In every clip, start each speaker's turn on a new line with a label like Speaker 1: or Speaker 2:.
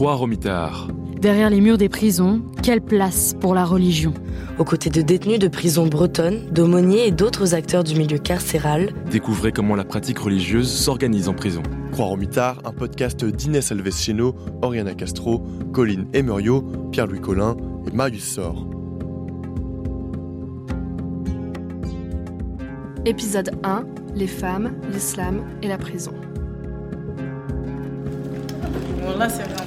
Speaker 1: Croix Romitard.
Speaker 2: Derrière les murs des prisons, quelle place pour la religion?
Speaker 3: Aux côtés de détenus de prisons bretonnes, d'aumôniers et d'autres acteurs du milieu carcéral,
Speaker 1: Découvrez comment la pratique religieuse s'organise en prison.
Speaker 4: Croix Romitard, un podcast d'Inès Alves-Cheno, Oriana Castro, Colline Emerio, Pierre-Louis Collin et Marius Sor.
Speaker 5: Épisode 1 Les femmes, l'islam et la prison.
Speaker 6: Bon, là, c'est vraiment.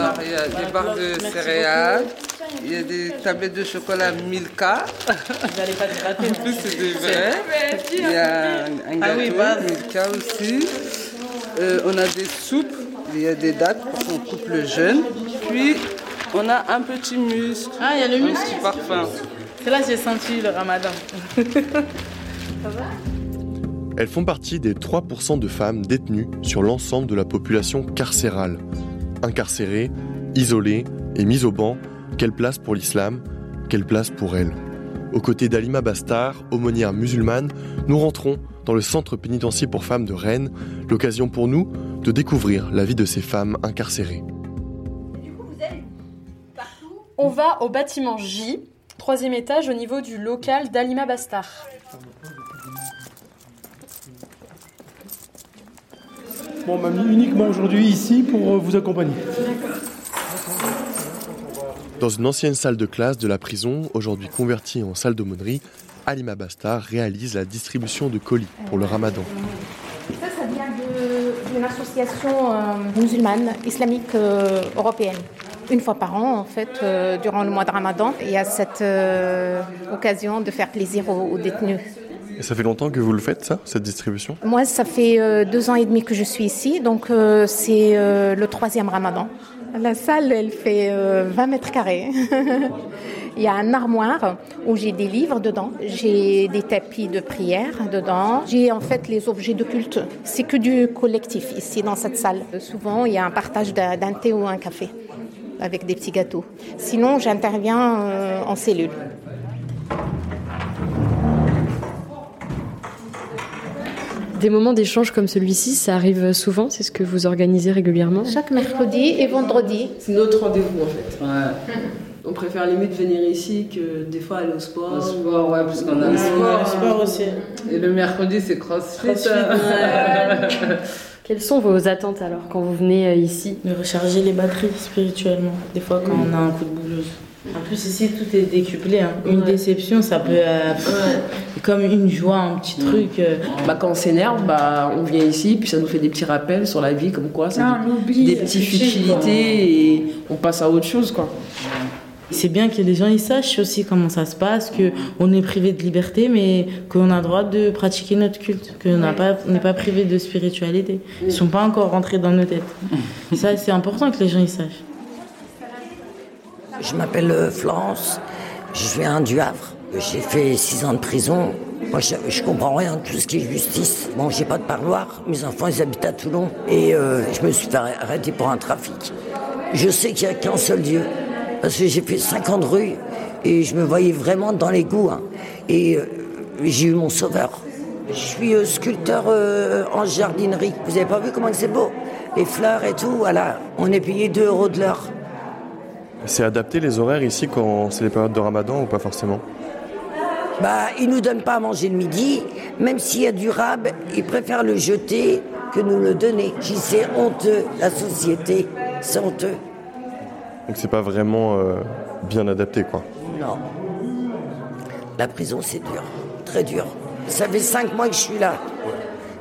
Speaker 7: Alors, il y a des barres de céréales, il y a des tablettes de chocolat Milka.
Speaker 6: Vous n'allez pas te rater.
Speaker 7: En plus, c'est des vrais. Il y a un
Speaker 6: Ah
Speaker 7: gâteau
Speaker 6: oui.
Speaker 7: Milka aussi. Euh, on a des soupes, il y a des dates pour qu'on coupe le jeûne. Puis, on a un petit muscle,
Speaker 6: Ah, il y a le
Speaker 7: un
Speaker 6: muscle.
Speaker 7: petit parfum.
Speaker 6: C'est là que j'ai senti le ramadan.
Speaker 4: Elles font partie des 3% de femmes détenues sur l'ensemble de la population carcérale. Incarcérées, isolées et mises au banc, quelle place pour l'islam, quelle place pour elles Aux côtés d'Alima Bastard, aumônière musulmane, nous rentrons dans le centre pénitentiaire pour femmes de Rennes, l'occasion pour nous de découvrir la vie de ces femmes incarcérées.
Speaker 5: On va au bâtiment J, troisième étage au niveau du local d'Alima Bastard.
Speaker 8: Bon, on m'a mis uniquement aujourd'hui ici pour euh, vous accompagner.
Speaker 4: Dans une ancienne salle de classe de la prison, aujourd'hui convertie en salle d'aumônerie, Alima Bastard réalise la distribution de colis pour le ramadan.
Speaker 9: Ça, ça vient d'une association euh, musulmane islamique euh, européenne. Une fois par an, en fait, euh, durant le mois de Ramadan, il y a cette euh, occasion de faire plaisir aux, aux détenus.
Speaker 4: Et ça fait longtemps que vous le faites, ça, cette distribution?
Speaker 9: Moi, ça fait euh, deux ans et demi que je suis ici, donc euh, c'est euh, le troisième Ramadan. La salle, elle fait euh, 20 mètres carrés. Il y a un armoire où j'ai des livres dedans, j'ai des tapis de prière dedans, j'ai en fait les objets de culte. C'est que du collectif ici dans cette salle. Souvent, il y a un partage d'un thé ou un café avec des petits gâteaux. Sinon, j'interviens en cellule.
Speaker 10: Des moments d'échange comme celui-ci, ça arrive souvent C'est ce que vous organisez régulièrement?
Speaker 9: Chaque mercredi et vendredi,
Speaker 11: C'est notre rendez-vous en fait. On préfère limite venir ici que des fois aller au sport.
Speaker 7: Au sport, ouais, parce qu'on a
Speaker 6: Le sport, le
Speaker 7: sport.
Speaker 6: aussi.
Speaker 7: Et le mercredi, c'est crossfit.
Speaker 6: Crossfit.
Speaker 10: Quelles sont vos attentes alors quand vous venez euh, ici?
Speaker 6: De recharger les batteries spirituellement, des fois quand on a un coup de bouleuse. En plus, ici, tout est décuplé. hein. Une déception, ça peut. euh, Comme une joie, un petit truc. euh,
Speaker 11: Bah, quand on s'énerve, bah, on vient ici, puis ça nous fait des petits rappels sur la vie, comme quoi, ça des, des petites futilités et on passe à autre chose quoi.
Speaker 6: C'est bien que les gens ils sachent aussi comment ça se passe, que on est privé de liberté, mais qu'on a le droit de pratiquer notre culte, qu'on n'a pas, on n'est pas privé de spiritualité. Ils sont pas encore rentrés dans nos têtes. Ça, c'est important que les gens ils sachent.
Speaker 12: Je m'appelle euh, Florence, je viens du Havre. J'ai fait six ans de prison. Moi, je, comprends rien de tout ce qui est justice. Bon, j'ai pas de parloir. Mes enfants, ils habitent à Toulon. Et euh, je me suis fait pour un trafic. Je sais qu'il n'y a qu'un seul Dieu. Parce que j'ai fait cinq ans de rue et je me voyais vraiment dans les goûts. hein. Et euh, j'ai eu mon sauveur. Je suis sculpteur en jardinerie. Vous avez pas vu comment c'est beau? Les fleurs et tout, voilà. On est payé 2 euros de l'heure.
Speaker 4: C'est adapté les horaires ici quand c'est les périodes de ramadan ou pas forcément
Speaker 12: Bah, ils nous donnent pas à manger le midi. Même s'il y a du rab, ils préfèrent le jeter que nous le donner. J'y c'est honteux, la société. C'est honteux.
Speaker 4: Donc c'est pas vraiment euh, bien adapté, quoi.
Speaker 12: Non. La prison, c'est dur. Très dur. Ça fait cinq mois que je suis là.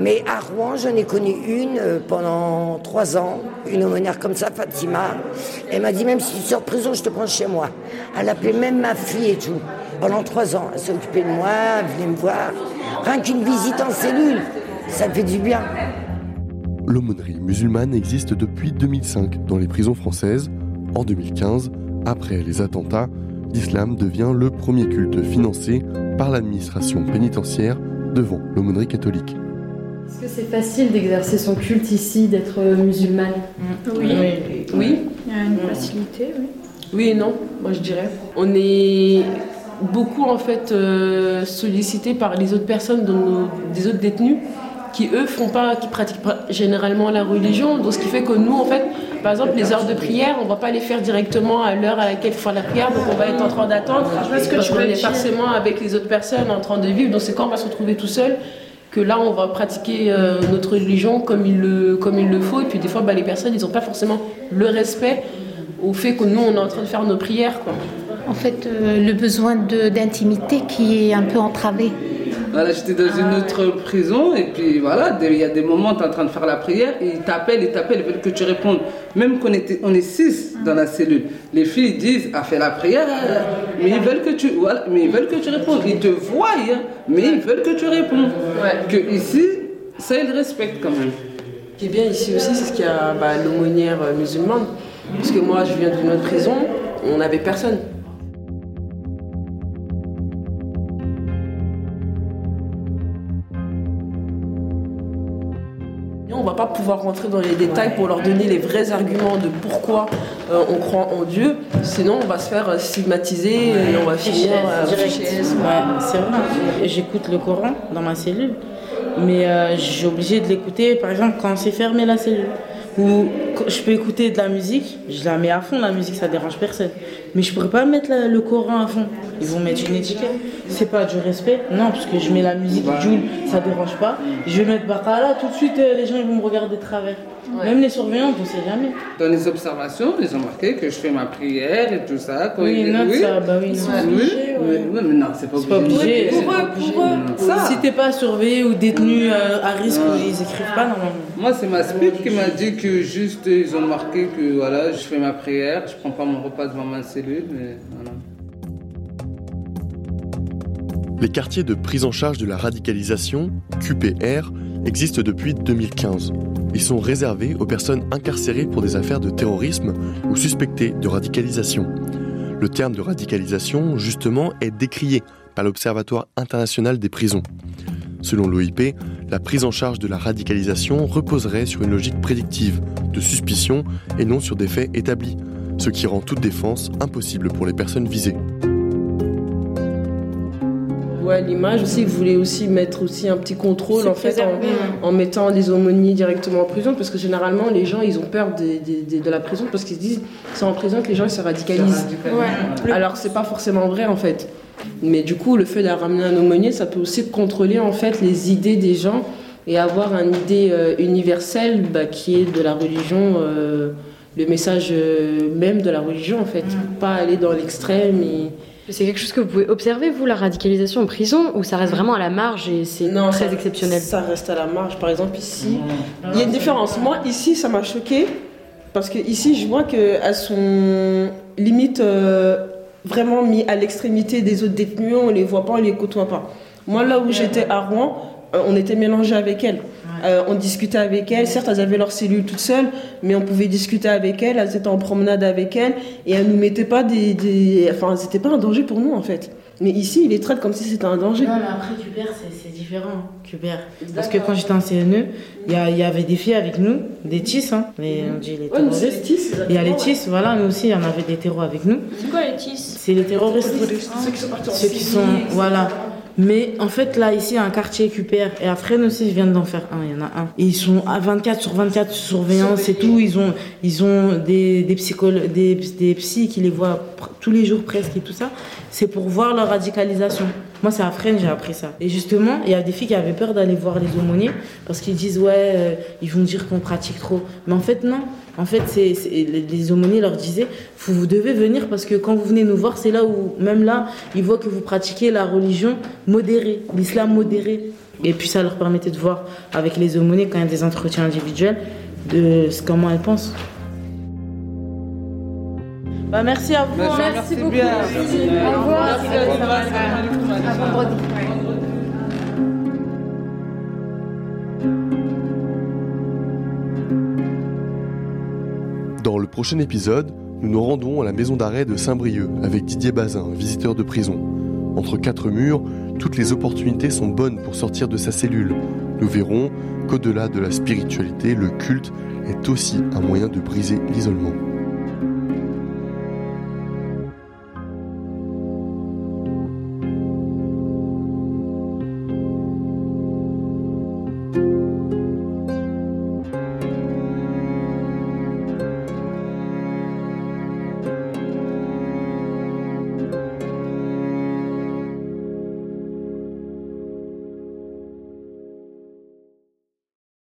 Speaker 12: Mais à Rouen, j'en ai connu une euh, pendant trois ans, une aumônière comme ça, Fatima. Elle m'a dit même si tu sors de prison, je te prends chez moi. Elle appelait même ma fille et tout. Pendant trois ans, elle s'est occupée de moi, elle venait me voir. Rien qu'une visite en cellule, ça fait du bien.
Speaker 4: L'aumônerie musulmane existe depuis 2005 dans les prisons françaises. En 2015, après les attentats, l'islam devient le premier culte financé par l'administration pénitentiaire devant l'aumônerie catholique.
Speaker 10: Est-ce que c'est facile d'exercer son culte ici, d'être euh, musulmane?
Speaker 6: Oui.
Speaker 11: Oui.
Speaker 5: Il y a une facilité, oui.
Speaker 11: Oui et non, moi je dirais. On est beaucoup en fait euh, sollicité par les autres personnes, dans nos- des autres détenus qui eux font pas, qui pratiquent pas généralement la religion. Donc ce qui fait que nous, en fait, par exemple, les heures de prière, on va pas les faire directement à l'heure à laquelle il faut faire la prière, donc on va être en train d'attendre. Parce que tu est forcément avec les autres personnes en train de vivre. Donc c'est quand on va se retrouver tout seul que là on va pratiquer euh, notre religion comme il le, comme il le faut. Et puis des fois, bah, les personnes, ils n'ont pas forcément le respect au fait que nous, on est en train de faire nos prières. Quoi.
Speaker 9: En fait, euh, le besoin d'intimité qui est un peu entravé.
Speaker 7: Voilà, j'étais dans une autre prison et puis voilà, il y a des moments, tu es en train de faire la prière et ils t'appellent, ils t'appellent, ils veulent que tu répondes. Même qu'on était, on est six dans la cellule. Les filles disent, a ah, fait la prière, mais ils veulent que tu, voilà, mais ils veulent que tu répondes. Ils te voient, hein, mais ils veulent que tu répondes. Que ici, ça ils respectent quand même.
Speaker 11: Ce qui est bien ici aussi, c'est ce qu'il y a bah, l'aumônière musulmane. Parce que moi, je viens d'une autre prison, on n'avait personne. Pouvoir rentrer dans les détails pour leur donner les vrais arguments de pourquoi euh, on croit en Dieu. Sinon, on va se faire stigmatiser et on va finir
Speaker 6: euh, c'est vrai. J'écoute le Coran dans ma cellule, mais euh, j'ai obligé de l'écouter, par exemple, quand c'est fermé la cellule. Ou je peux écouter de la musique, je la mets à fond, la musique ça dérange personne. Mais je pourrais pas mettre le Coran à fond. Ils vont mettre une étiquette. C'est pas du respect, non, parce que je mets la musique Joule, ça dérange pas. Je vais mettre là tout de suite euh, les gens ils vont me regarder de travers. Même les surveillants, on ne sait jamais.
Speaker 7: Dans les observations, ils ont marqué que je fais ma prière et tout ça.
Speaker 6: oui, non, oui. ça, bah oui.
Speaker 7: oui, oui, mais non, c'est pas,
Speaker 6: pas obligé. Pour eux, pour eux. Si t'es pas surveillé ou détenu euh, à risque, ils écrivent pas normalement.
Speaker 7: Moi, c'est ma speed qui m'a dit que juste ils ont marqué que voilà, je fais ma prière, je prends pas mon repas devant ma cellule, mais voilà.
Speaker 4: Les quartiers de prise en charge de la radicalisation, QPR, existent depuis 2015. Ils sont réservés aux personnes incarcérées pour des affaires de terrorisme ou suspectées de radicalisation. Le terme de radicalisation, justement, est décrié par l'Observatoire international des prisons. Selon l'OIP, la prise en charge de la radicalisation reposerait sur une logique prédictive, de suspicion et non sur des faits établis, ce qui rend toute défense impossible pour les personnes visées
Speaker 11: l'image aussi, vous voulez aussi mettre aussi un petit contrôle en fait en, mettant des aumôniers directement en prison parce que généralement les gens ils ont peur de, la prison parce qu'ils se disent c'est en prison que les gens se radicalisent. Ouais. Alors c'est pas forcément vrai en fait. Mais du coup le fait de ramener un aumônier ça peut aussi contrôler en fait les idées des gens et avoir une idée euh, universelle bah, qui est de la religion. Euh, le message euh, même de la religion en fait, mm. pas aller dans l'extrême et,
Speaker 10: c'est quelque chose que vous pouvez observer, vous, la radicalisation en prison, ou ça reste vraiment à la marge et c'est très exceptionnel
Speaker 11: Ça reste à la marge. Par exemple, ici, il y a une différence. Moi, ici, ça m'a choqué parce que ici, je vois qu'elles sont limite euh, vraiment mis à l'extrémité des autres détenus. On les voit pas, on les côtoie pas. Moi, là où j'étais à Rouen, euh, on était mélangés avec elles. Euh, on discutait avec elles. Certes, elles avaient leur cellule toutes seules, mais on pouvait discuter avec elles. Elles étaient en promenade avec elles et elles nous mettaient pas des, des... enfin, c'était pas un danger pour nous en fait. Mais ici, ils les traitent comme si c'était un danger.
Speaker 6: Non, mais après, Cuber, c'est différent. Cuber. Parce que quand j'étais en CNE, il y, y, avait des filles avec nous, des TIS, hein, les, on dit les terroristes. Il y a les TIS, voilà, nous aussi, il y en avait des terroristes avec nous.
Speaker 5: C'est quoi les TIS?
Speaker 6: C'est les terroristes. Ceux qui sont partis Ceux qui sont, voilà. Mais en fait, là, ici, un quartier QPR et à Fresnes aussi, je viens d'en faire un, il y en a un. Ils sont à 24 sur 24 surveillance et tout. Ils ont, ils ont des, des, des, des psys qui les voient tous les jours presque et tout ça. C'est pour voir leur radicalisation. Moi, c'est à Fresnes, j'ai appris ça. Et justement, il y a des filles qui avaient peur d'aller voir les aumôniers parce qu'ils disent, ouais, euh, ils vont dire qu'on pratique trop. Mais en fait, non. En fait, c'est, les aumôniers leur disaient, vous, devez venir parce que quand vous venez nous voir, c'est là où, même là, ils voient que vous pratiquez la religion modérée, l'islam modéré. Et puis ça leur permettait de voir avec les aumôniers, quand il y a des entretiens individuels, de comment elles pensent. Bah, merci à vous.
Speaker 5: Merci, beaucoup. Au revoir.
Speaker 4: Dans le prochain épisode, nous nous rendons à la maison d'arrêt de Saint-Brieuc avec Didier Bazin, visiteur de prison. Entre quatre murs, toutes les opportunités sont bonnes pour sortir de sa cellule. Nous verrons qu'au-delà de la spiritualité, le culte est aussi un moyen de briser l'isolement.